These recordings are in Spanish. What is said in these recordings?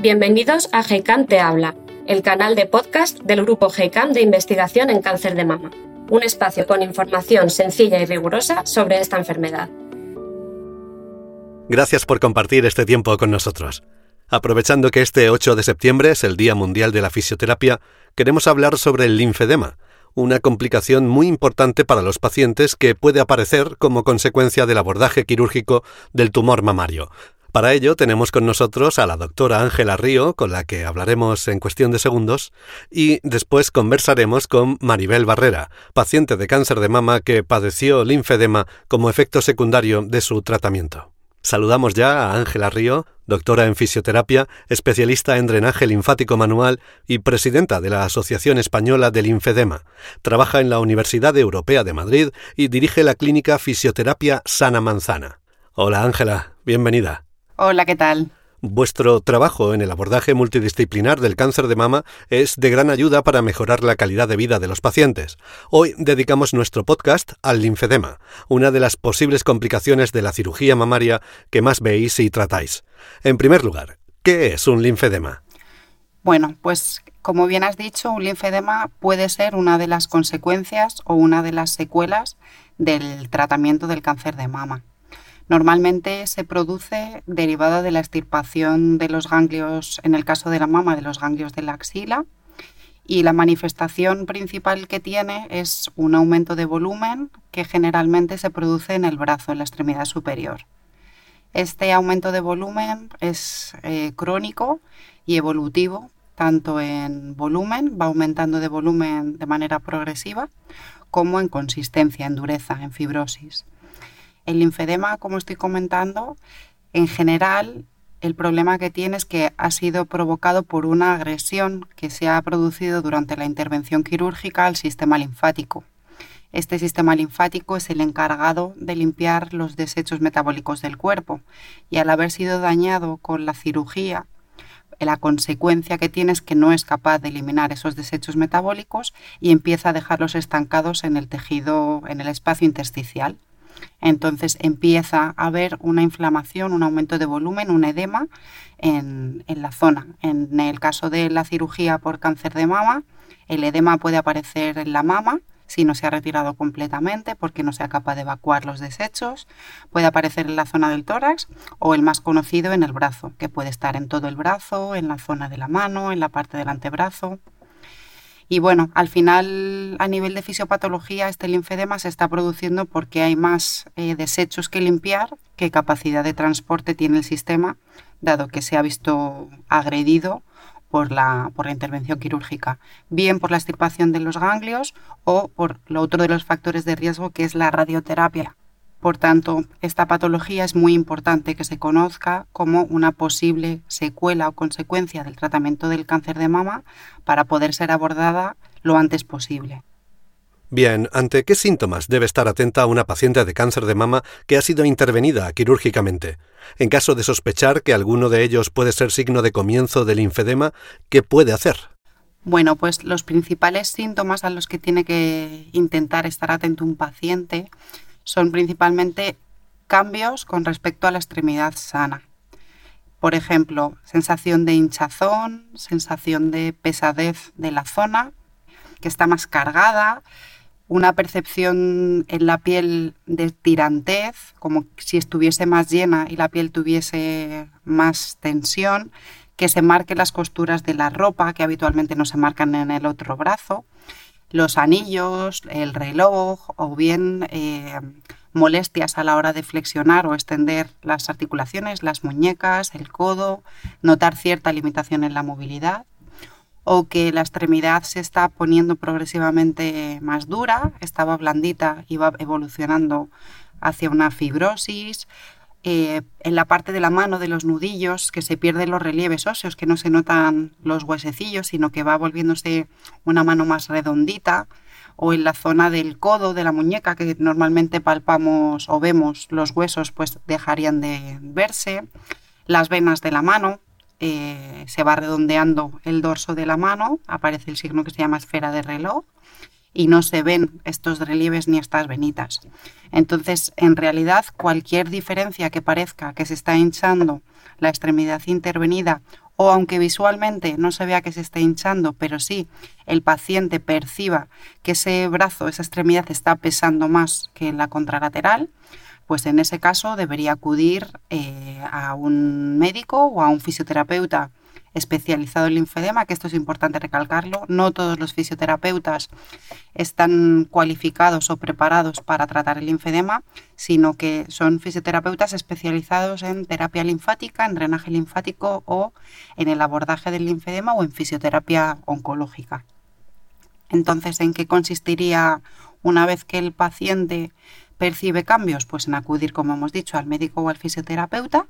Bienvenidos a GEICAM Te Habla, el canal de podcast del grupo GEICAM de investigación en cáncer de mama, un espacio con información sencilla y rigurosa sobre esta enfermedad. Gracias por compartir este tiempo con nosotros. Aprovechando que este 8 de septiembre es el Día Mundial de la Fisioterapia, queremos hablar sobre el linfedema, una complicación muy importante para los pacientes que puede aparecer como consecuencia del abordaje quirúrgico del tumor mamario, para ello tenemos con nosotros a la doctora Ángela Río, con la que hablaremos en cuestión de segundos, y después conversaremos con Maribel Barrera, paciente de cáncer de mama que padeció linfedema como efecto secundario de su tratamiento. Saludamos ya a Ángela Río, doctora en fisioterapia, especialista en drenaje linfático manual y presidenta de la Asociación Española del Linfedema. Trabaja en la Universidad Europea de Madrid y dirige la clínica Fisioterapia Sana Manzana. Hola Ángela, bienvenida. Hola, ¿qué tal? Vuestro trabajo en el abordaje multidisciplinar del cáncer de mama es de gran ayuda para mejorar la calidad de vida de los pacientes. Hoy dedicamos nuestro podcast al linfedema, una de las posibles complicaciones de la cirugía mamaria que más veis y tratáis. En primer lugar, ¿qué es un linfedema? Bueno, pues como bien has dicho, un linfedema puede ser una de las consecuencias o una de las secuelas del tratamiento del cáncer de mama. Normalmente se produce derivada de la extirpación de los ganglios, en el caso de la mama, de los ganglios de la axila. Y la manifestación principal que tiene es un aumento de volumen que generalmente se produce en el brazo, en la extremidad superior. Este aumento de volumen es eh, crónico y evolutivo, tanto en volumen, va aumentando de volumen de manera progresiva, como en consistencia, en dureza, en fibrosis. El linfedema, como estoy comentando, en general el problema que tiene es que ha sido provocado por una agresión que se ha producido durante la intervención quirúrgica al sistema linfático. Este sistema linfático es el encargado de limpiar los desechos metabólicos del cuerpo y al haber sido dañado con la cirugía, la consecuencia que tiene es que no es capaz de eliminar esos desechos metabólicos y empieza a dejarlos estancados en el tejido, en el espacio intersticial. Entonces empieza a haber una inflamación, un aumento de volumen, un edema en, la zona. En el caso de la cirugía por cáncer de mama, el edema puede aparecer en la mama si no se ha retirado completamente porque no sea capaz de evacuar los desechos. Puede aparecer en la zona del tórax o el más conocido en el brazo, que puede estar en todo el brazo, en la zona de la mano, en la parte del antebrazo. Y bueno, al final, a nivel de fisiopatología, este linfedema se está produciendo porque hay más eh, desechos que limpiar que capacidad de transporte tiene el sistema, dado que se ha visto agredido por la, por la intervención quirúrgica, bien por la extirpación de los ganglios o por lo otro de los factores de riesgo que es la radioterapia, por tanto, esta patología es muy importante que se conozca como una posible secuela o consecuencia del tratamiento del cáncer de mama para poder ser abordada lo antes posible. Bien, ¿ante qué síntomas debe estar atenta una paciente de cáncer de mama que ha sido intervenida quirúrgicamente? En caso de sospechar que alguno de ellos puede ser signo de comienzo del linfedema, ¿qué puede hacer? Bueno, pues los principales síntomas a los que tiene que intentar estar atento un paciente son principalmente cambios con respecto a la extremidad sana. Por ejemplo, sensación de hinchazón, sensación de pesadez de la zona, que está más cargada, una percepción en la piel de tirantez, como si estuviese más llena y la piel tuviese más tensión, que se marquen las costuras de la ropa, que habitualmente no se marcan en el otro brazo, los anillos, el reloj o bien eh, molestias a la hora de flexionar o extender las articulaciones, las muñecas, el codo, notar cierta limitación en la movilidad o que la extremidad se está poniendo progresivamente más dura, estaba blandita y va evolucionando hacia una fibrosis, eh, en la parte de la mano de los nudillos, que se pierden los relieves óseos, que no se notan los huesecillos, sino que va volviéndose una mano más redondita, o en la zona del codo, de la muñeca, que normalmente palpamos o vemos los huesos, pues dejarían de verse. Las venas de la mano, eh, se va redondeando el dorso de la mano, aparece el signo que se llama esfera de reloj y no se ven estos relieves ni estas venitas. Entonces, en realidad, cualquier diferencia que parezca que se está hinchando la extremidad intervenida o aunque visualmente no se vea que se esté hinchando, pero sí el paciente perciba que ese brazo, esa extremidad está pesando más que la contralateral, pues en ese caso debería acudir eh, a un médico o a un fisioterapeuta especializado en linfedema, que esto es importante recalcarlo. No todos los fisioterapeutas están cualificados o preparados para tratar el linfedema, sino que son fisioterapeutas especializados en terapia linfática, en drenaje linfático o en el abordaje del linfedema o en fisioterapia oncológica. Entonces, ¿en qué consistiría una vez que el paciente percibe cambios? Pues en acudir, como hemos dicho, al médico o al fisioterapeuta,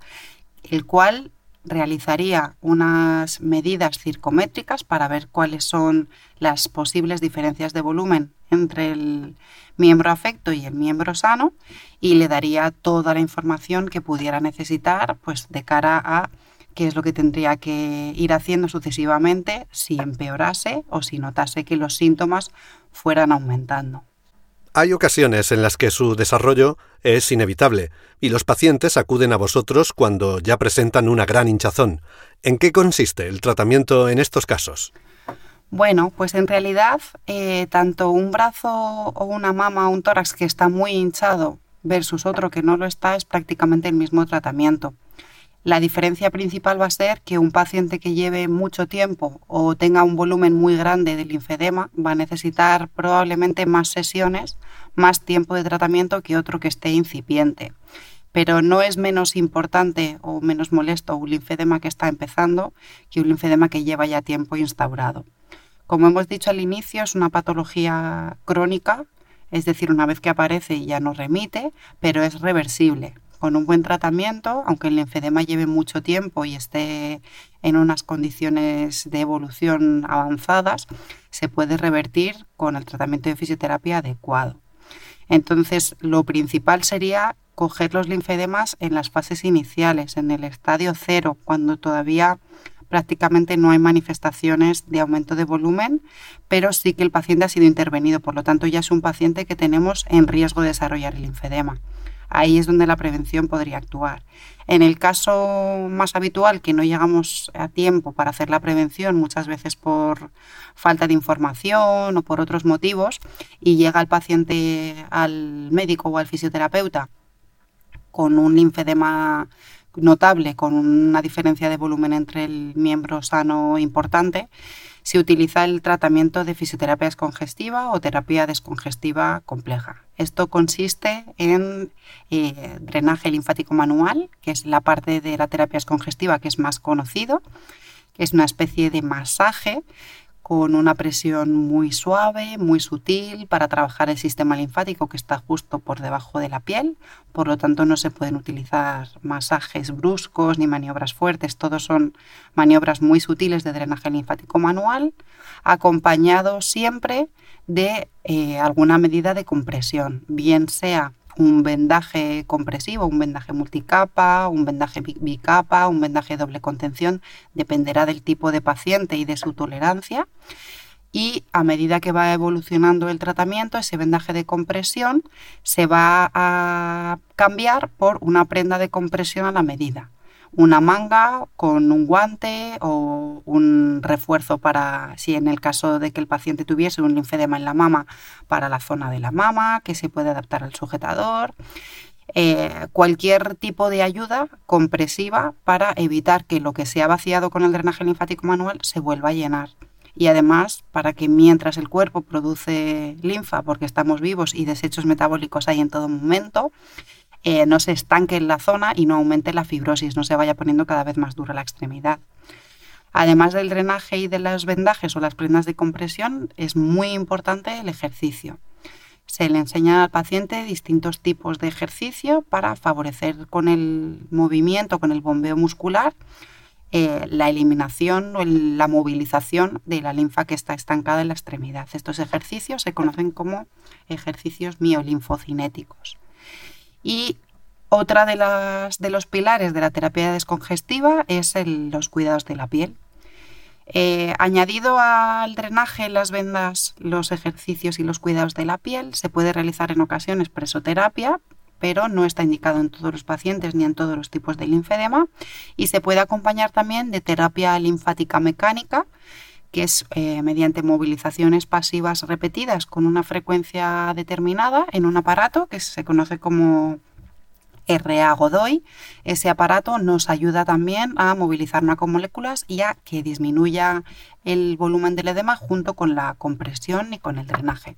el cual realizaría unas medidas circométricas para ver cuáles son las posibles diferencias de volumen entre el miembro afecto y el miembro sano y le daría toda la información que pudiera necesitar pues de cara a qué es lo que tendría que ir haciendo sucesivamente si empeorase o si notase que los síntomas fueran aumentando. Hay ocasiones en las que su desarrollo es inevitable y los pacientes acuden a vosotros cuando ya presentan una gran hinchazón. ¿En qué consiste el tratamiento en estos casos? Bueno, pues en realidad eh, tanto un brazo o una mama o un tórax que está muy hinchado versus otro que no lo está es prácticamente el mismo tratamiento. La diferencia principal va a ser que un paciente que lleve mucho tiempo o tenga un volumen muy grande de linfedema va a necesitar probablemente más sesiones, más tiempo de tratamiento que otro que esté incipiente. Pero no es menos importante o menos molesto un linfedema que está empezando que un linfedema que lleva ya tiempo instaurado. Como hemos dicho al inicio, es una patología crónica, es decir, una vez que aparece ya no remite, pero es reversible con un buen tratamiento, aunque el linfedema lleve mucho tiempo y esté en unas condiciones de evolución avanzadas, se puede revertir con el tratamiento de fisioterapia adecuado. Entonces, lo principal sería coger los linfedemas en las fases iniciales, en el estadio cero, cuando todavía prácticamente no hay manifestaciones de aumento de volumen, pero sí que el paciente ha sido intervenido, por lo tanto ya es un paciente que tenemos en riesgo de desarrollar el linfedema ahí es donde la prevención podría actuar. En el caso más habitual, que no llegamos a tiempo para hacer la prevención, muchas veces por falta de información o por otros motivos, y llega el paciente al médico o al fisioterapeuta con un linfedema notable, con una diferencia de volumen entre el miembro sano importante, se utiliza el tratamiento de fisioterapia descongestiva o terapia descongestiva compleja. Esto consiste en eh, drenaje linfático manual, que es la parte de la terapia descongestiva que es más conocido, que es una especie de masaje con una presión muy suave, muy sutil, para trabajar el sistema linfático que está justo por debajo de la piel. Por lo tanto, no se pueden utilizar masajes bruscos ni maniobras fuertes. Todos son maniobras muy sutiles de drenaje linfático manual, acompañado siempre de eh, alguna medida de compresión, bien sea un vendaje compresivo, un vendaje multicapa, un vendaje bicapa, un vendaje doble contención, dependerá del tipo de paciente y de su tolerancia. Y a medida que va evolucionando el tratamiento, ese vendaje de compresión se va a cambiar por una prenda de compresión a la medida una manga con un guante o un refuerzo para, si en el caso de que el paciente tuviese un linfedema en la mama, para la zona de la mama, que se puede adaptar al sujetador. Eh, cualquier tipo de ayuda compresiva para evitar que lo que se ha vaciado con el drenaje linfático manual se vuelva a llenar. Y además, para que mientras el cuerpo produce linfa, porque estamos vivos y desechos metabólicos hay en todo momento, eh, no se estanque en la zona y no aumente la fibrosis, no se vaya poniendo cada vez más dura la extremidad. Además del drenaje y de los vendajes o las prendas de compresión, es muy importante el ejercicio. Se le enseña al paciente distintos tipos de ejercicio para favorecer con el movimiento, con el bombeo muscular, eh, la eliminación o la movilización de la linfa que está estancada en la extremidad. Estos ejercicios se conocen como ejercicios miolinfocinéticos. Y otra de, las, de los pilares de la terapia descongestiva es los cuidados de la piel. Eh, añadido al drenaje, las vendas, los ejercicios y los cuidados de la piel, se puede realizar en ocasiones presoterapia, pero no está indicado en todos los pacientes ni en todos los tipos de linfedema y se puede acompañar también de terapia linfática mecánica que es eh, mediante movilizaciones pasivas repetidas con una frecuencia determinada en un aparato que se conoce como RA Godoy. Ese aparato nos ayuda también a movilizar macromoléculas y a que disminuya el volumen del edema junto con la compresión y con el drenaje.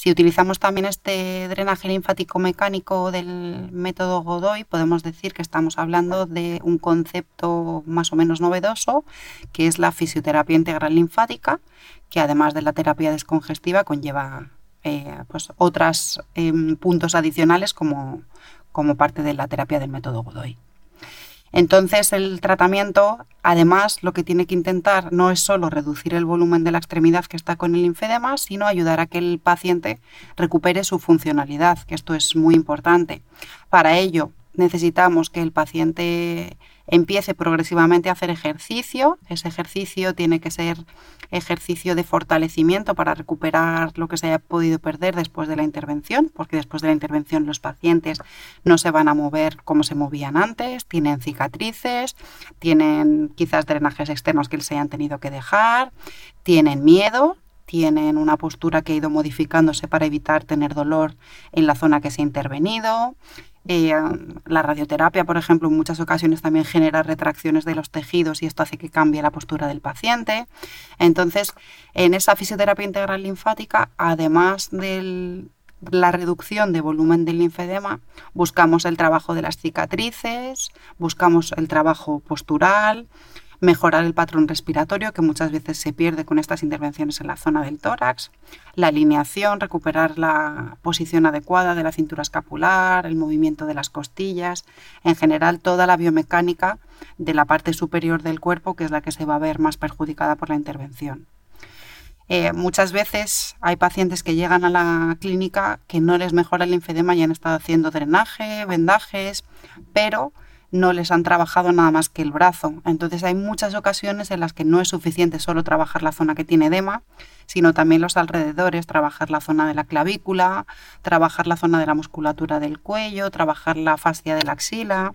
Si utilizamos también este drenaje linfático mecánico del método Godoy, podemos decir que estamos hablando de un concepto más o menos novedoso, que es la fisioterapia integral linfática, que además de la terapia descongestiva conlleva eh, pues otros em, puntos adicionales como, como parte de la terapia del método Godoy. Entonces el tratamiento, además, lo que tiene que intentar no es solo reducir el volumen de la extremidad que está con el linfedema, sino ayudar a que el paciente recupere su funcionalidad, que esto es muy importante. Para ello necesitamos que el paciente empiece progresivamente a hacer ejercicio. Ese ejercicio tiene que ser ejercicio de fortalecimiento para recuperar lo que se haya podido perder después de la intervención, porque después de la intervención los pacientes no se van a mover como se movían antes, tienen cicatrices, tienen quizás drenajes externos que se hayan tenido que dejar, tienen miedo, tienen una postura que ha ido modificándose para evitar tener dolor en la zona que se ha intervenido, eh, la radioterapia, por ejemplo, en muchas ocasiones también genera retracciones de los tejidos y esto hace que cambie la postura del paciente. Entonces, en esa fisioterapia integral linfática, además de la reducción de volumen del linfedema, buscamos el trabajo de las cicatrices, buscamos el trabajo postural, mejorar el patrón respiratorio que muchas veces se pierde con estas intervenciones en la zona del tórax, la alineación, recuperar la posición adecuada de la cintura escapular, el movimiento de las costillas, en general toda la biomecánica de la parte superior del cuerpo que es la que se va a ver más perjudicada por la intervención. Eh, muchas veces hay pacientes que llegan a la clínica que no les mejora el linfedema y han estado haciendo drenaje, vendajes, pero no les han trabajado nada más que el brazo. Entonces hay muchas ocasiones en las que no es suficiente solo trabajar la zona que tiene edema, sino también los alrededores, trabajar la zona de la clavícula, trabajar la zona de la musculatura del cuello, trabajar la fascia de la axila.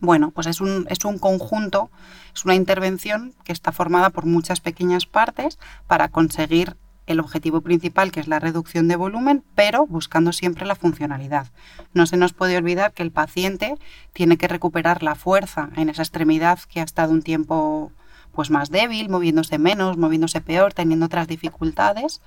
Bueno, pues es un, es un conjunto, es una intervención que está formada por muchas pequeñas partes para conseguir el objetivo principal, que es la reducción de volumen, pero buscando siempre la funcionalidad. No se nos puede olvidar que el paciente tiene que recuperar la fuerza en esa extremidad que ha estado un tiempo pues más débil, moviéndose menos, moviéndose peor, teniendo otras dificultades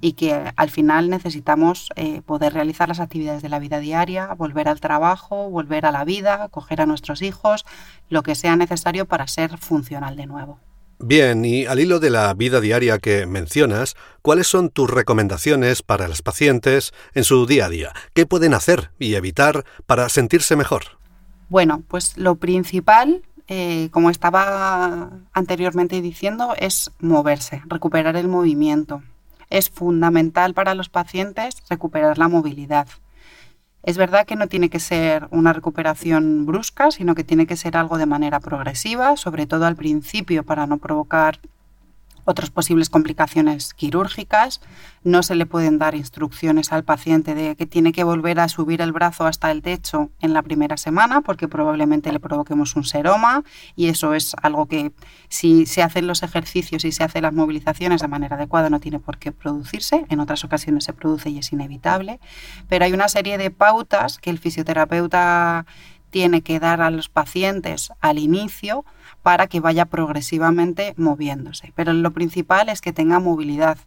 y que al final necesitamos eh, poder realizar las actividades de la vida diaria, volver al trabajo, volver a la vida, coger a nuestros hijos, lo que sea necesario para ser funcional de nuevo. Bien, y al hilo de la vida diaria que mencionas, ¿cuáles son tus recomendaciones para los pacientes en su día a día? ¿Qué pueden hacer y evitar para sentirse mejor? Bueno, pues lo principal, eh, como estaba anteriormente diciendo, es moverse, recuperar el movimiento. Es fundamental para los pacientes recuperar la movilidad. Es verdad que no tiene que ser una recuperación brusca, sino que tiene que ser algo de manera progresiva, sobre todo al principio para no provocar otras posibles complicaciones quirúrgicas. No se le pueden dar instrucciones al paciente de que tiene que volver a subir el brazo hasta el techo en la primera semana porque probablemente le provoquemos un seroma y eso es algo que si se hacen los ejercicios y se hacen las movilizaciones de manera adecuada no tiene por qué producirse. En otras ocasiones se produce y es inevitable. Pero hay una serie de pautas que el fisioterapeuta tiene que dar a los pacientes al inicio para que vaya progresivamente moviéndose. Pero lo principal es que tenga movilidad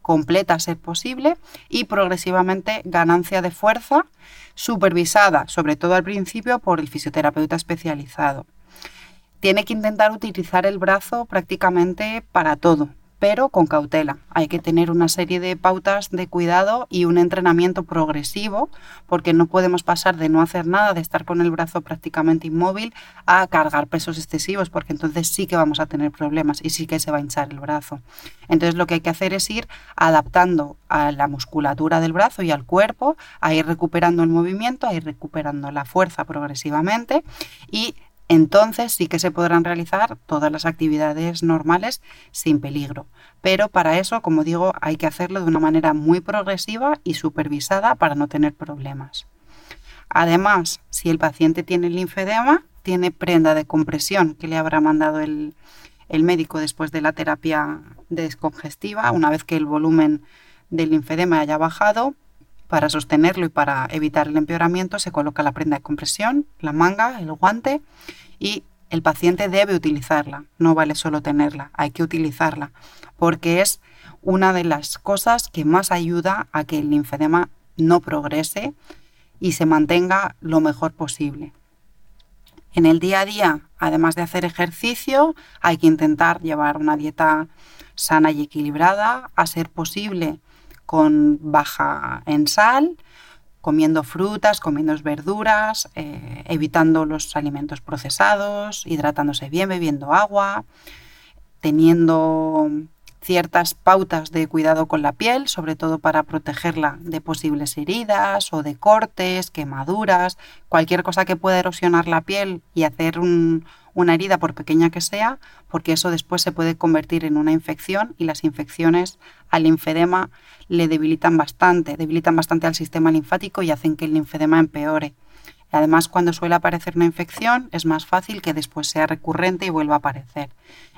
completa a ser posible y progresivamente ganancia de fuerza supervisada, sobre todo al principio, por el fisioterapeuta especializado. Tiene que intentar utilizar el brazo prácticamente para todo, pero con cautela. Hay que tener una serie de pautas de cuidado y un entrenamiento progresivo, porque no podemos pasar de no hacer nada, de estar con el brazo prácticamente inmóvil, a cargar pesos excesivos, porque entonces sí que vamos a tener problemas y sí que se va a hinchar el brazo. Entonces lo que hay que hacer es ir adaptando a la musculatura del brazo y al cuerpo, a ir recuperando el movimiento, a ir recuperando la fuerza progresivamente y entonces sí que se podrán realizar todas las actividades normales sin peligro. Pero para eso, como digo, hay que hacerlo de una manera muy progresiva y supervisada para no tener problemas. Además, si el paciente tiene linfedema, tiene prenda de compresión que le habrá mandado el, médico después de la terapia descongestiva, una vez que el volumen del linfedema haya bajado, para sostenerlo y para evitar el empeoramiento se coloca la prenda de compresión, la manga, el guante y el paciente debe utilizarla. No vale solo tenerla, hay que utilizarla porque es una de las cosas que más ayuda a que el linfedema no progrese y se mantenga lo mejor posible. En el día a día, además de hacer ejercicio, hay que intentar llevar una dieta sana y equilibrada, a ser posible con baja en sal, comiendo frutas, comiendo verduras, eh, evitando los alimentos procesados, hidratándose bien, bebiendo agua, teniendo ciertas pautas de cuidado con la piel, sobre todo para protegerla de posibles heridas o de cortes, quemaduras, cualquier cosa que pueda erosionar la piel y hacer una herida por pequeña que sea, porque eso después se puede convertir en una infección y las infecciones al linfedema le debilitan bastante, debilitan bastante al sistema linfático y hacen que el linfedema empeore. Además, cuando suele aparecer una infección, es más fácil que después sea recurrente y vuelva a aparecer.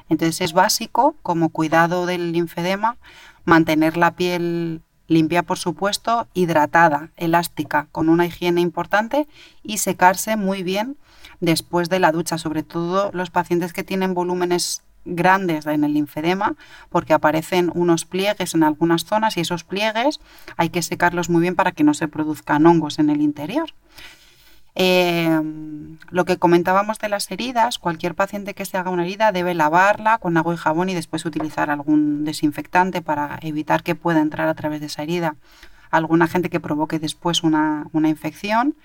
Entonces es básico, como cuidado del linfedema, mantener la piel limpia, por supuesto, hidratada, elástica, con una higiene importante y secarse muy bien después de la ducha, sobre todo los pacientes que tienen volúmenes grandes en el linfedema porque aparecen unos pliegues en algunas zonas y esos pliegues hay que secarlos muy bien para que no se produzcan hongos en el interior. Em, lo que comentábamos de las heridas, cualquier paciente que se haga una herida debe lavarla con agua y jabón y después utilizar algún desinfectante para evitar que pueda entrar a través de esa herida alguna gente que provoque después una, una infección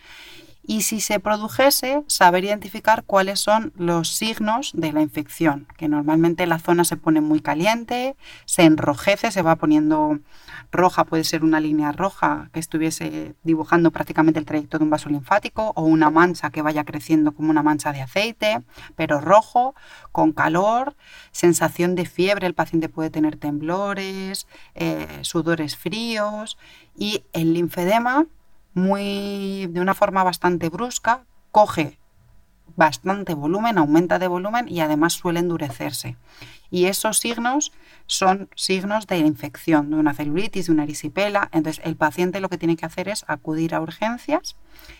y si se produjese, saber identificar cuáles son los signos de la infección, que normalmente la zona se pone muy caliente, se enrojece, se va poniendo roja, puede ser una línea roja que estuviese dibujando prácticamente el trayecto de un vaso linfático o una mancha que vaya creciendo como una mancha de aceite, pero rojo, con calor, sensación de fiebre, el paciente puede tener temblores, eh, sudores fríos y el linfedema muy, de una forma bastante brusca, coge bastante volumen, aumenta de volumen y además suele endurecerse. Y esos signos son signos de infección, de una celulitis, de una erisipela. Entonces el paciente lo que tiene que hacer es acudir a urgencias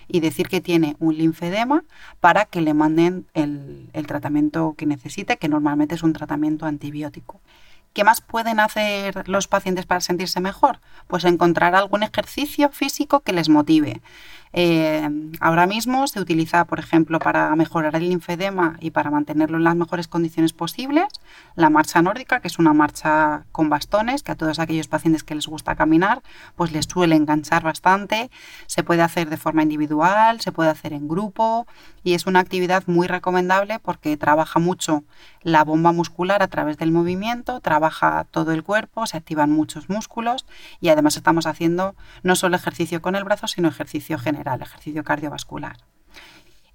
y decir que tiene un linfedema para que le manden el, el tratamiento que necesite, que normalmente es un tratamiento antibiótico. ¿Qué más pueden hacer los pacientes para sentirse mejor? Pues encontrar algún ejercicio físico que les motive. Eh, ahora mismo se utiliza, por ejemplo, para mejorar el linfedema y para mantenerlo en las mejores condiciones posibles, la marcha nórdica, que es una marcha con bastones, que a todos aquellos pacientes que les gusta caminar, pues les suele enganchar bastante. Se puede hacer de forma individual, se puede hacer en grupo y es una actividad muy recomendable porque trabaja mucho la bomba muscular a través del movimiento, trabaja todo el cuerpo, se activan muchos músculos y además estamos haciendo no solo ejercicio con el brazo, sino ejercicio general el ejercicio cardiovascular.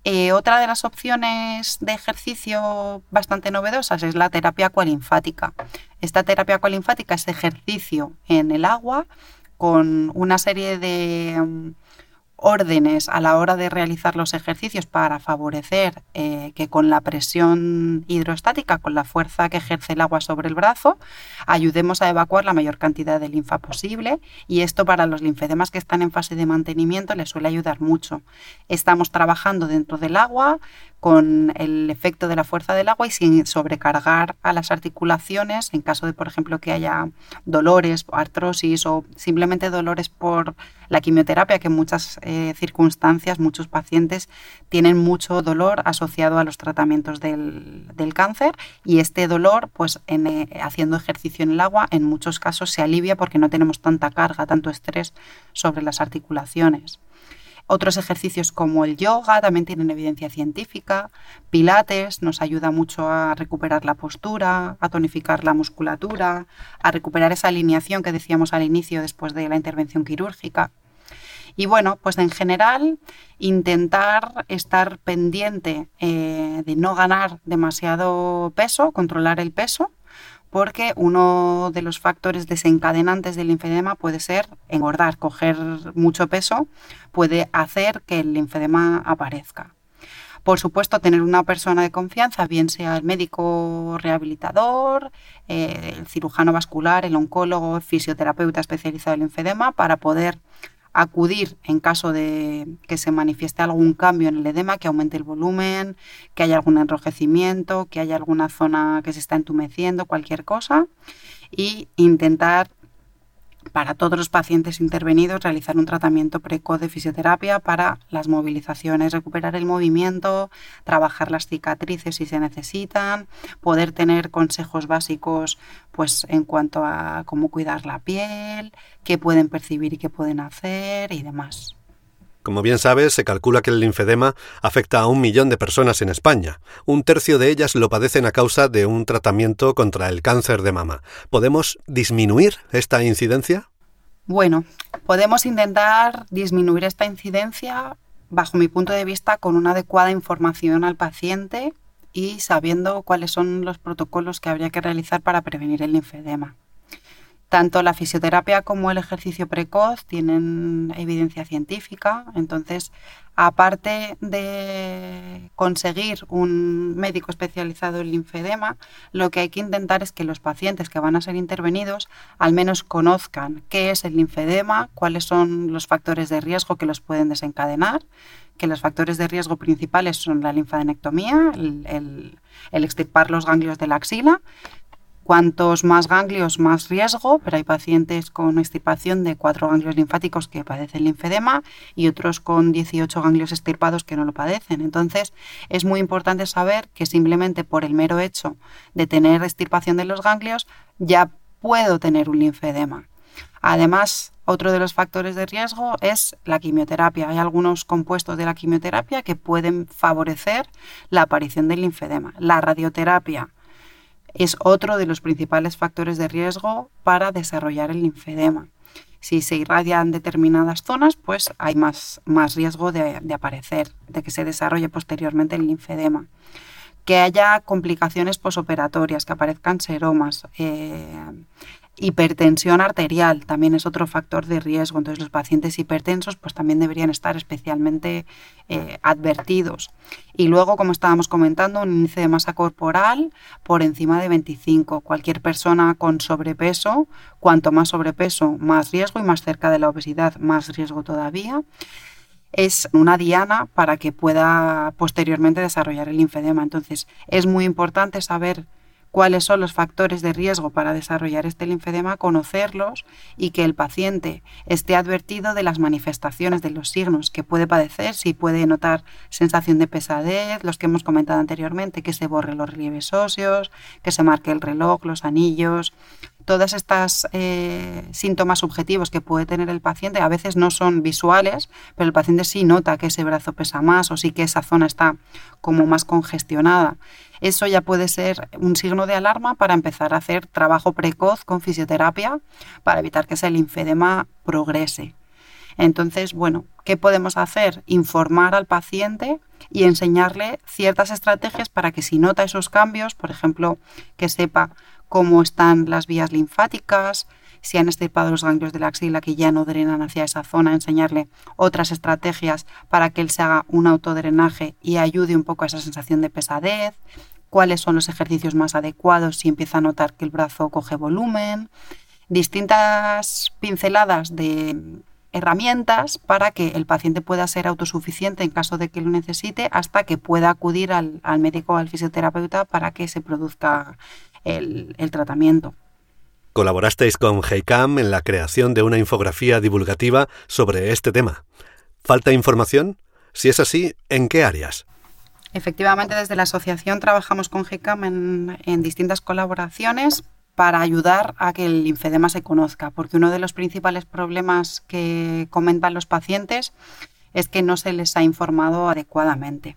Eh, otra de las opciones de ejercicio bastante novedosas es la terapia acualinfática. Esta terapia acualinfática es ejercicio en el agua con una serie de mm, órdenes a la hora de realizar los ejercicios para favorecer eh, que con la presión hidrostática, con la fuerza que ejerce el agua sobre el brazo, ayudemos a evacuar la mayor cantidad de linfa posible y esto para los linfedemas que están en fase de mantenimiento les suele ayudar mucho. Estamos trabajando dentro del agua con el efecto de la fuerza del agua y sin sobrecargar a las articulaciones en caso de, por ejemplo, que haya dolores, artrosis o simplemente dolores por la quimioterapia, que en muchas eh, circunstancias muchos pacientes tienen mucho dolor asociado a los tratamientos del, cáncer y este dolor, pues en, eh, haciendo ejercicio en el agua, en muchos casos se alivia porque no tenemos tanta carga, tanto estrés sobre las articulaciones. Otros ejercicios como el yoga también tienen evidencia científica. Pilates nos ayuda mucho a recuperar la postura, a tonificar la musculatura, a recuperar esa alineación que decíamos al inicio después de la intervención quirúrgica. Y bueno, pues en general intentar estar pendiente eh, de no ganar demasiado peso, controlar el peso, porque uno de los factores desencadenantes del linfedema puede ser engordar, coger mucho peso, puede hacer que el linfedema aparezca. Por supuesto, tener una persona de confianza, bien sea el médico rehabilitador, eh, el cirujano vascular, el oncólogo, el fisioterapeuta especializado en linfedema, para poder acudir en caso de que se manifieste algún cambio en el edema, que aumente el volumen, que haya algún enrojecimiento, que haya alguna zona que se está entumeciendo, cualquier cosa, y intentar para todos los pacientes intervenidos realizar un tratamiento precoz de fisioterapia para las movilizaciones, recuperar el movimiento, trabajar las cicatrices si se necesitan, poder tener consejos básicos pues en cuanto a cómo cuidar la piel, qué pueden percibir y qué pueden hacer y demás. Como bien sabes, se calcula que el linfedema afecta a un millón de personas en España. Un tercio de ellas lo padecen a causa de un tratamiento contra el cáncer de mama. ¿Podemos disminuir esta incidencia? Bueno, podemos intentar disminuir esta incidencia, bajo mi punto de vista, con una adecuada información al paciente y sabiendo cuáles son los protocolos que habría que realizar para prevenir el linfedema. Tanto la fisioterapia como el ejercicio precoz tienen evidencia científica, entonces, aparte de conseguir un médico especializado en linfedema, lo que hay que intentar es que los pacientes que van a ser intervenidos al menos conozcan qué es el linfedema, cuáles son los factores de riesgo que los pueden desencadenar, que los factores de riesgo principales son la linfadenectomía, el, el extirpar los ganglios de la axila, Cuantos más ganglios, más riesgo, pero hay pacientes con extirpación de cuatro ganglios linfáticos que padecen linfedema y otros con 18 ganglios extirpados que no lo padecen. Entonces, es muy importante saber que simplemente por el mero hecho de tener extirpación de los ganglios, ya puedo tener un linfedema. Además, otro de los factores de riesgo es la quimioterapia. Hay algunos compuestos de la quimioterapia que pueden favorecer la aparición del linfedema. La radioterapia es otro de los principales factores de riesgo para desarrollar el linfedema. Si se irradian determinadas zonas, pues hay más, más riesgo de, aparecer, de que se desarrolle posteriormente el linfedema. Que haya complicaciones posoperatorias, que aparezcan seromas, eh, Hipertensión arterial también es otro factor de riesgo, entonces los pacientes hipertensos pues también deberían estar especialmente eh, advertidos. Y luego, como estábamos comentando, un índice de masa corporal por encima de 25. Cualquier persona con sobrepeso, cuanto más sobrepeso, más riesgo y más cerca de la obesidad, más riesgo todavía es una diana para que pueda posteriormente desarrollar el linfedema. Entonces, es muy importante saber cuáles son los factores de riesgo para desarrollar este linfedema, conocerlos y que el paciente esté advertido de las manifestaciones, de los signos que puede padecer, si puede notar sensación de pesadez, los que hemos comentado anteriormente, que se borre los relieves óseos, que se marque el reloj, los anillos, todas estas eh, síntomas subjetivos que puede tener el paciente a veces no son visuales, pero el paciente sí nota que ese brazo pesa más o sí que esa zona está como más congestionada. Eso ya puede ser un signo de alarma para empezar a hacer trabajo precoz con fisioterapia para evitar que ese linfedema progrese. Entonces, bueno, ¿qué podemos hacer? Informar al paciente y enseñarle ciertas estrategias para que si nota esos cambios, por ejemplo, que sepa cómo están las vías linfáticas, si han estirpado los ganglios de la axila que ya no drenan hacia esa zona, enseñarle otras estrategias para que él se haga un autodrenaje y ayude un poco a esa sensación de pesadez, cuáles son los ejercicios más adecuados si empieza a notar que el brazo coge volumen, distintas pinceladas de herramientas para que el paciente pueda ser autosuficiente en caso de que lo necesite hasta que pueda acudir al, médico o al fisioterapeuta para que se produzca el, tratamiento. Colaborasteis con HeyCam en la creación de una infografía divulgativa sobre este tema. ¿Falta información? Si es así, ¿en qué áreas? Efectivamente, desde la asociación trabajamos con HeyCam en, en distintas colaboraciones para ayudar a que el linfedema se conozca, porque uno de los principales problemas que comentan los pacientes es que no se les ha informado adecuadamente.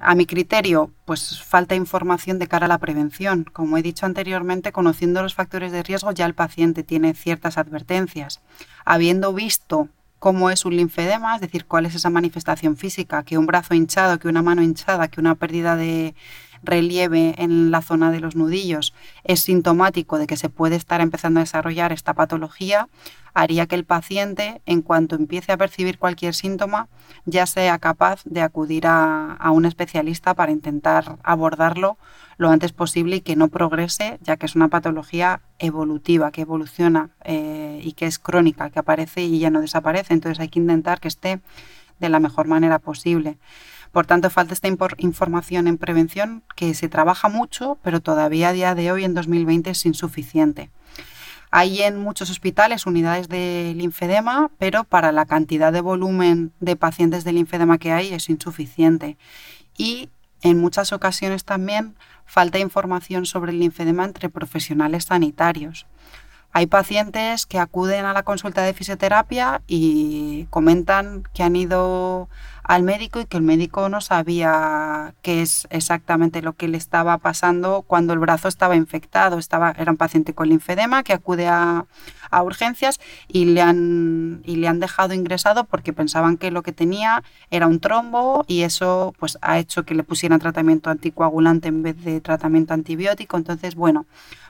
A mi criterio, pues falta información de cara a la prevención. Como he dicho anteriormente, conociendo los factores de riesgo ya el paciente tiene ciertas advertencias. Habiendo visto cómo es un linfedema, es decir, cuál es esa manifestación física, que un brazo hinchado, que una mano hinchada, que una pérdida de, relieve en la zona de los nudillos es sintomático de que se puede estar empezando a desarrollar esta patología, haría que el paciente, en cuanto empiece a percibir cualquier síntoma, ya sea capaz de acudir a, un especialista para intentar abordarlo lo antes posible y que no progrese, ya que es una patología evolutiva, que evoluciona eh, y que es crónica, que aparece y ya no desaparece. Entonces hay que intentar que esté de la mejor manera posible. Por tanto, falta esta información en prevención que se trabaja mucho, pero todavía a día de hoy, en 2020, es insuficiente. Hay en muchos hospitales unidades de linfedema, pero para la cantidad de volumen de pacientes de linfedema que hay es insuficiente. Y en muchas ocasiones también falta información sobre el linfedema entre profesionales sanitarios. Hay pacientes que acuden a la consulta de fisioterapia y comentan que han ido al médico y que el médico no sabía qué es exactamente lo que le estaba pasando cuando el brazo estaba infectado. Estaba, era un paciente con linfedema que acude a, urgencias y le, han, y le han dejado ingresado porque pensaban que lo que tenía era un trombo y eso pues ha hecho que le pusieran tratamiento anticoagulante en vez de tratamiento antibiótico. Entonces, bueno,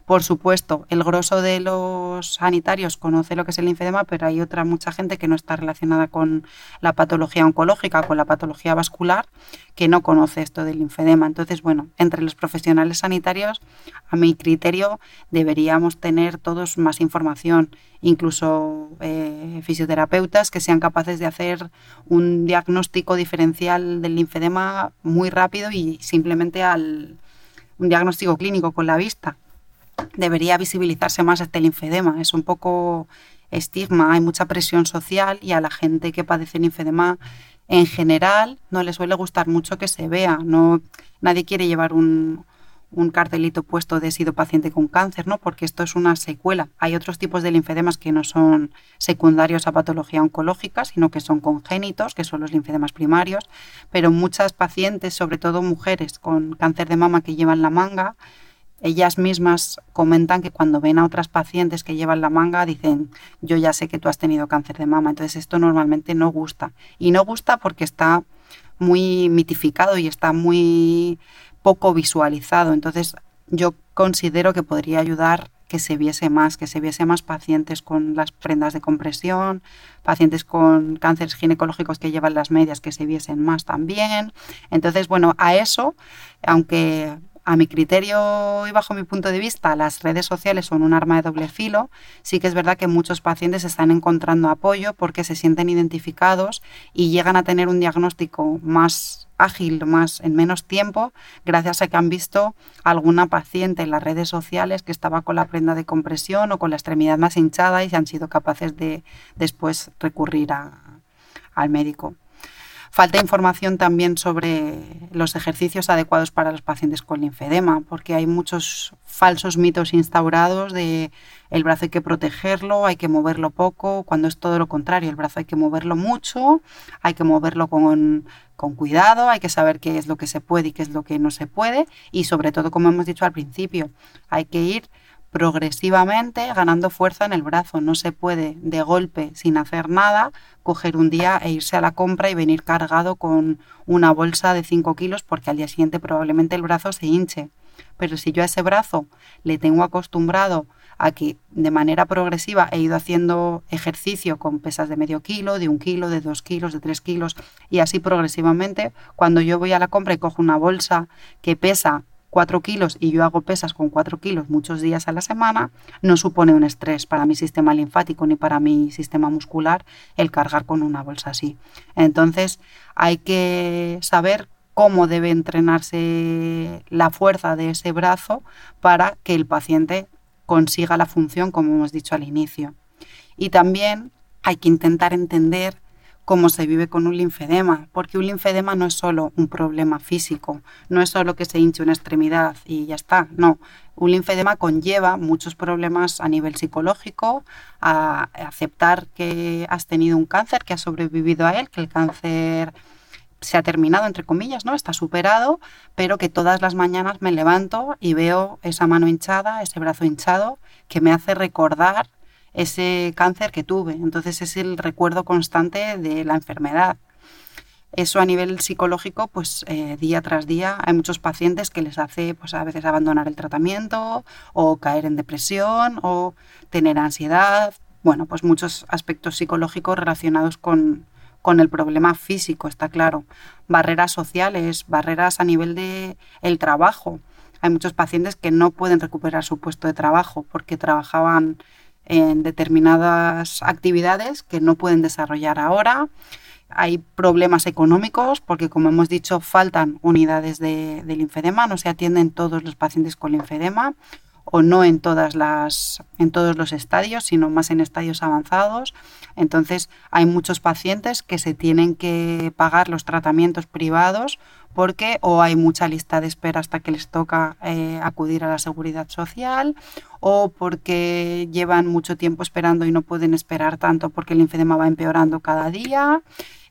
por supuesto, el grosso de los sanitarios conoce lo que es el linfedema, pero hay otra mucha gente que no está relacionada con la patología oncológica, con la patología vascular, que no conoce esto del linfedema. Entonces, bueno, entre los profesionales sanitarios, a mi criterio, deberíamos tener todos más información, incluso eh, fisioterapeutas que sean capaces de hacer un diagnóstico diferencial del linfedema muy rápido y simplemente al un diagnóstico clínico con la vista debería visibilizarse más este linfedema. Es un poco estigma, hay mucha presión social y a la gente que padece linfedema en general no le suele gustar mucho que se vea. No, nadie quiere llevar un, cartelito puesto de sido paciente con cáncer, ¿no? Porque esto es una secuela. Hay otros tipos de linfedemas que no son secundarios a patología oncológica, sino que son congénitos, que son los linfedemas primarios, pero muchas pacientes, sobre todo mujeres con cáncer de mama que llevan la manga, ellas mismas comentan que cuando ven a otras pacientes que llevan la manga dicen, yo ya sé que tú has tenido cáncer de mama. Entonces esto normalmente no gusta. Y no gusta porque está muy mitificado y está muy poco visualizado. Entonces yo considero que podría ayudar que se viese más, que se viese más pacientes con las prendas de compresión, pacientes con cánceres ginecológicos que llevan las medias, que se viesen más también. Entonces, bueno, a eso, aunque a mi criterio y bajo mi punto de vista, las redes sociales son un arma de doble filo. Sí que es verdad que muchos pacientes están encontrando apoyo porque se sienten identificados y llegan a tener un diagnóstico más ágil, más en menos tiempo, gracias a que han visto alguna paciente en las redes sociales que estaba con la prenda de compresión o con la extremidad más hinchada y se han sido capaces de después recurrir al médico. Falta información también sobre los ejercicios adecuados para los pacientes con linfedema, porque hay muchos falsos mitos instaurados de el brazo hay que protegerlo, hay que moverlo poco, cuando es todo lo contrario, el brazo hay que moverlo mucho, hay que moverlo con, con cuidado, hay que saber qué es lo que se puede y qué es lo que no se puede y sobre todo, como hemos dicho al principio, hay que ir progresivamente ganando fuerza en el brazo. No se puede de golpe, sin hacer nada, coger un día e irse a la compra y venir cargado con una bolsa de 5 kilos porque al día siguiente probablemente el brazo se hinche. Pero si yo a ese brazo le tengo acostumbrado a que de manera progresiva he ido haciendo ejercicio con pesas de medio kilo, de un kilo, de dos kilos, de tres kilos y así progresivamente, cuando yo voy a la compra y cojo una bolsa que pesa 4 kilos y yo hago pesas con 4 kilos muchos días a la semana, no supone un estrés para mi sistema linfático ni para mi sistema muscular el cargar con una bolsa así. Entonces hay que saber cómo debe entrenarse la fuerza de ese brazo para que el paciente consiga la función como hemos dicho al inicio. Y también hay que intentar entender cómo se vive con un linfedema, porque un linfedema no es solo un problema físico, no es solo que se hinche una extremidad y ya está, no. Un linfedema conlleva muchos problemas a nivel psicológico, a aceptar que has tenido un cáncer, que has sobrevivido a él, que el cáncer se ha terminado, entre comillas, ¿no? Está superado, pero que todas las mañanas me levanto y veo esa mano hinchada, ese brazo hinchado, que me hace recordar ese cáncer que tuve. Entonces es el recuerdo constante de la enfermedad. Eso a nivel psicológico, pues eh, día tras día hay muchos pacientes que les hace pues a veces abandonar el tratamiento o caer en depresión o tener ansiedad. Bueno, pues muchos aspectos psicológicos relacionados con, con el problema físico, está claro. Barreras sociales, barreras a nivel de trabajo. Hay muchos pacientes que no pueden recuperar su puesto de trabajo porque trabajaban en determinadas actividades que no pueden desarrollar ahora. Hay problemas económicos porque, como hemos dicho, faltan unidades de, linfedema, no se atienden todos los pacientes con linfedema o no en, todas las, en todos los estadios, sino más en estadios avanzados. Entonces, hay muchos pacientes que se tienen que pagar los tratamientos privados porque o hay mucha lista de espera hasta que les toca eh, acudir a la seguridad social o porque llevan mucho tiempo esperando y no pueden esperar tanto porque el linfedema va empeorando cada día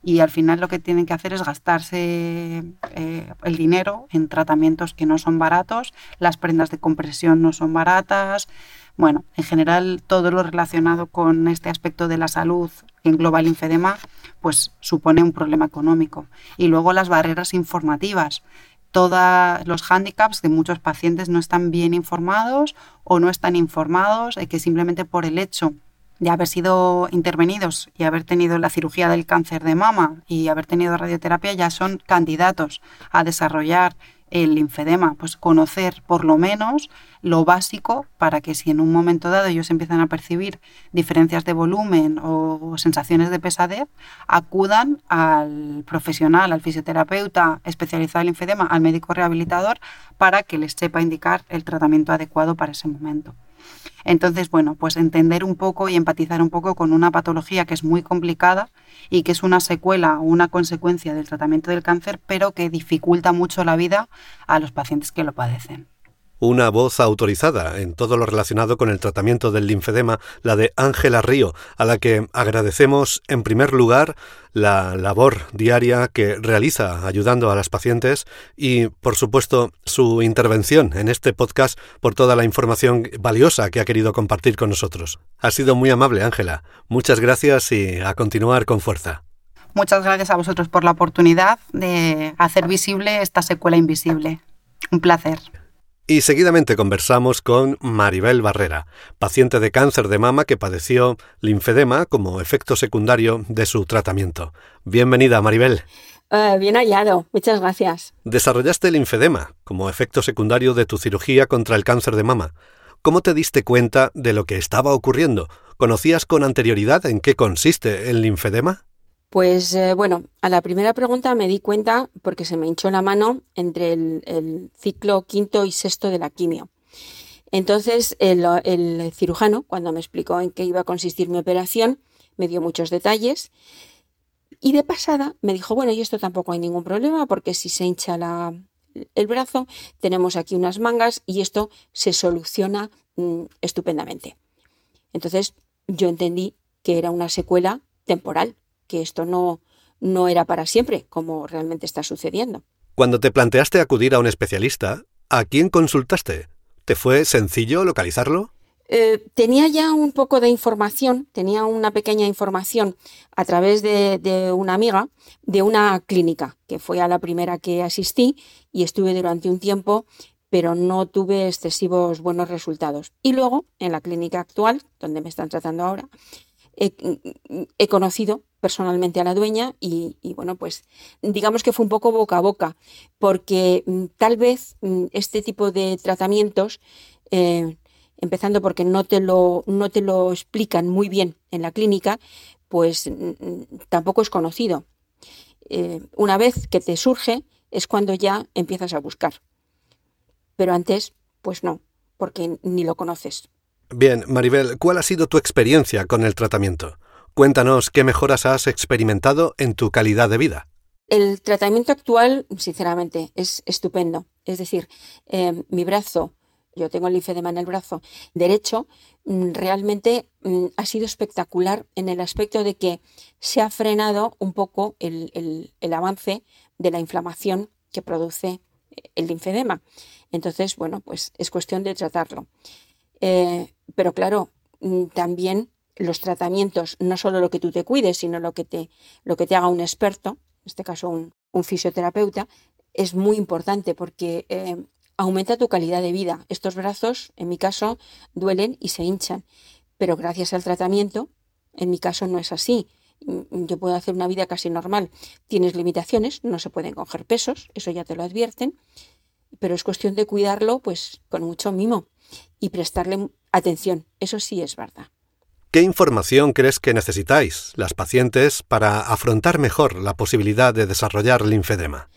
y al final lo que tienen que hacer es gastarse eh, el dinero en tratamientos que no son baratos, las prendas de compresión no son baratas, bueno, en general todo lo relacionado con este aspecto de la salud que engloba el linfedema, pues supone un problema económico. Y luego las barreras informativas. Todos los hándicaps de muchos pacientes no están bien informados o no están informados, y que simplemente por el hecho de haber sido intervenidos y haber tenido la cirugía del cáncer de mama y haber tenido radioterapia ya son candidatos a desarrollar el linfedema, pues conocer por lo menos lo básico para que si en un momento dado ellos empiezan a percibir diferencias de volumen o sensaciones de pesadez, acudan al profesional, al fisioterapeuta especializado en linfedema, al médico rehabilitador, para que les sepa indicar el tratamiento adecuado para ese momento. Entonces, bueno, pues entender un poco y empatizar un poco con una patología que es muy complicada y que es una secuela o una consecuencia del tratamiento del cáncer, pero que dificulta mucho la vida a los pacientes que lo padecen una voz autorizada en todo lo relacionado con el tratamiento del linfedema, la de Ángela Río, a la que agradecemos en primer lugar la labor diaria que realiza ayudando a las pacientes y, por supuesto, su intervención en este podcast por toda la información valiosa que ha querido compartir con nosotros. Ha sido muy amable, Ángela. Muchas gracias y a continuar con fuerza. Muchas gracias a vosotros por la oportunidad de hacer visible esta secuela invisible. Un placer. Y seguidamente conversamos con Maribel Barrera, paciente de cáncer de mama que padeció linfedema como efecto secundario de su tratamiento. Bienvenida, Maribel. Eh, bien hallado, muchas gracias. Desarrollaste linfedema como efecto secundario de tu cirugía contra el cáncer de mama. ¿Cómo te diste cuenta de lo que estaba ocurriendo? ¿Conocías con anterioridad en qué consiste el linfedema? Pues eh, bueno, a la primera pregunta me di cuenta porque se me hinchó la mano entre el, ciclo quinto y sexto de la quimio. Entonces el, cirujano, cuando me explicó en qué iba a consistir mi operación, me dio muchos detalles y de pasada me dijo, bueno, y esto tampoco hay ningún problema porque si se hincha el brazo, tenemos aquí unas mangas y esto se soluciona mm, estupendamente. Entonces yo entendí que era una secuela temporal, que esto no, no era para siempre, como realmente está sucediendo. Cuando te planteaste acudir a un especialista, ¿a quién consultaste? ¿Te fue sencillo localizarlo? Eh, tenía ya un poco de información, tenía una pequeña información a través de, de, una amiga de una clínica, que fue a la primera que asistí y estuve durante un tiempo, pero no tuve excesivos buenos resultados. Y luego, en la clínica actual, donde me están tratando ahora, he conocido personalmente a la dueña y, bueno, pues digamos que fue un poco boca a boca, porque mm, tal vez mm, este tipo de tratamientos, eh, empezando porque no te, lo, no te lo explican muy bien en la clínica, pues mm, tampoco es conocido. Eh, una vez que te surge es cuando ya empiezas a buscar. Pero antes, pues no, porque ni lo conoces. Bien, Maribel, ¿cuál ha sido tu experiencia con el tratamiento? Cuéntanos qué mejoras has experimentado en tu calidad de vida. El tratamiento actual, sinceramente, es estupendo. Es decir, eh, mi brazo, yo tengo linfedema en el brazo derecho, mm, realmente mm, ha sido espectacular en el aspecto de que se ha frenado un poco el, avance de la inflamación que produce el linfedema. Entonces, bueno, pues es cuestión de tratarlo. Eh, pero claro, mm, también los tratamientos, no solo lo que tú te cuides, sino lo que te, lo que te haga un experto este caso un, fisioterapeuta, es muy importante porque eh, aumenta tu calidad de vida. Estos brazos, en mi caso, duelen y se hinchan, pero gracias al tratamiento, en mi caso no es así. Mm, yo puedo hacer una vida casi normal. Tienes limitaciones, no se pueden coger pesos, eso ya te lo advierten, pero es cuestión de cuidarlo pues con mucho mimo y prestarle atención. Eso sí es verdad. ¿Qué información crees que necesitáis las pacientes para afrontar mejor la posibilidad de desarrollar linfedema?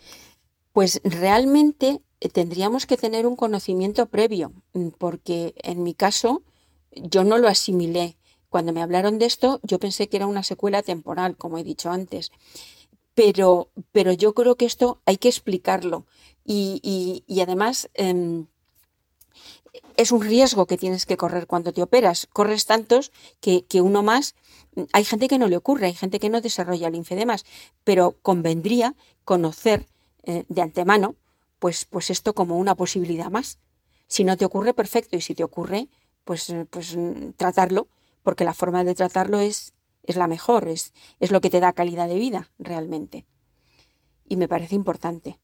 Pues realmente eh, tendríamos que tener un conocimiento previo, mm, porque en mi caso yo no lo asimilé. Cuando me hablaron de esto, yo pensé que era una secuela temporal, como he dicho antes. Pero, pero yo creo que esto hay que explicarlo. Y, además em, es un riesgo que tienes que correr cuando te operas. Corres tantos que, uno más. Hay gente que no le ocurre, hay gente que no desarrolla linfedemas, pero convendría conocer eh, de antemano pues, pues esto como una posibilidad más. Si no te ocurre, perfecto, y si te ocurre, pues, eh, pues mm, tratarlo, porque la forma de tratarlo es, es la mejor, es, es lo que te da calidad de vida realmente. Y me parece importante.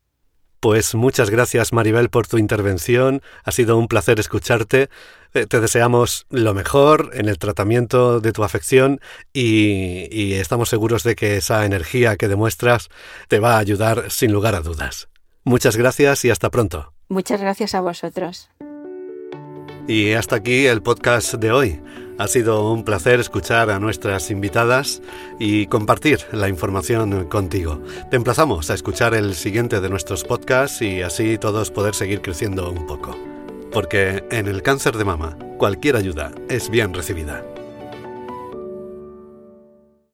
Pues muchas gracias Maribel por tu intervención. Ha sido un placer escucharte. Eh, te deseamos lo mejor en el tratamiento de tu afección y, y, estamos seguros de que esa energía que demuestras te va a ayudar sin lugar a dudas. Muchas gracias y hasta pronto. Muchas gracias a vosotros. Y hasta aquí el podcast de hoy. Ha sido un placer escuchar a nuestras invitadas y compartir la información contigo. Te emplazamos a escuchar el siguiente de nuestros podcasts y así todos poder seguir creciendo un poco. Porque en el cáncer de mama, cualquier ayuda es bien recibida.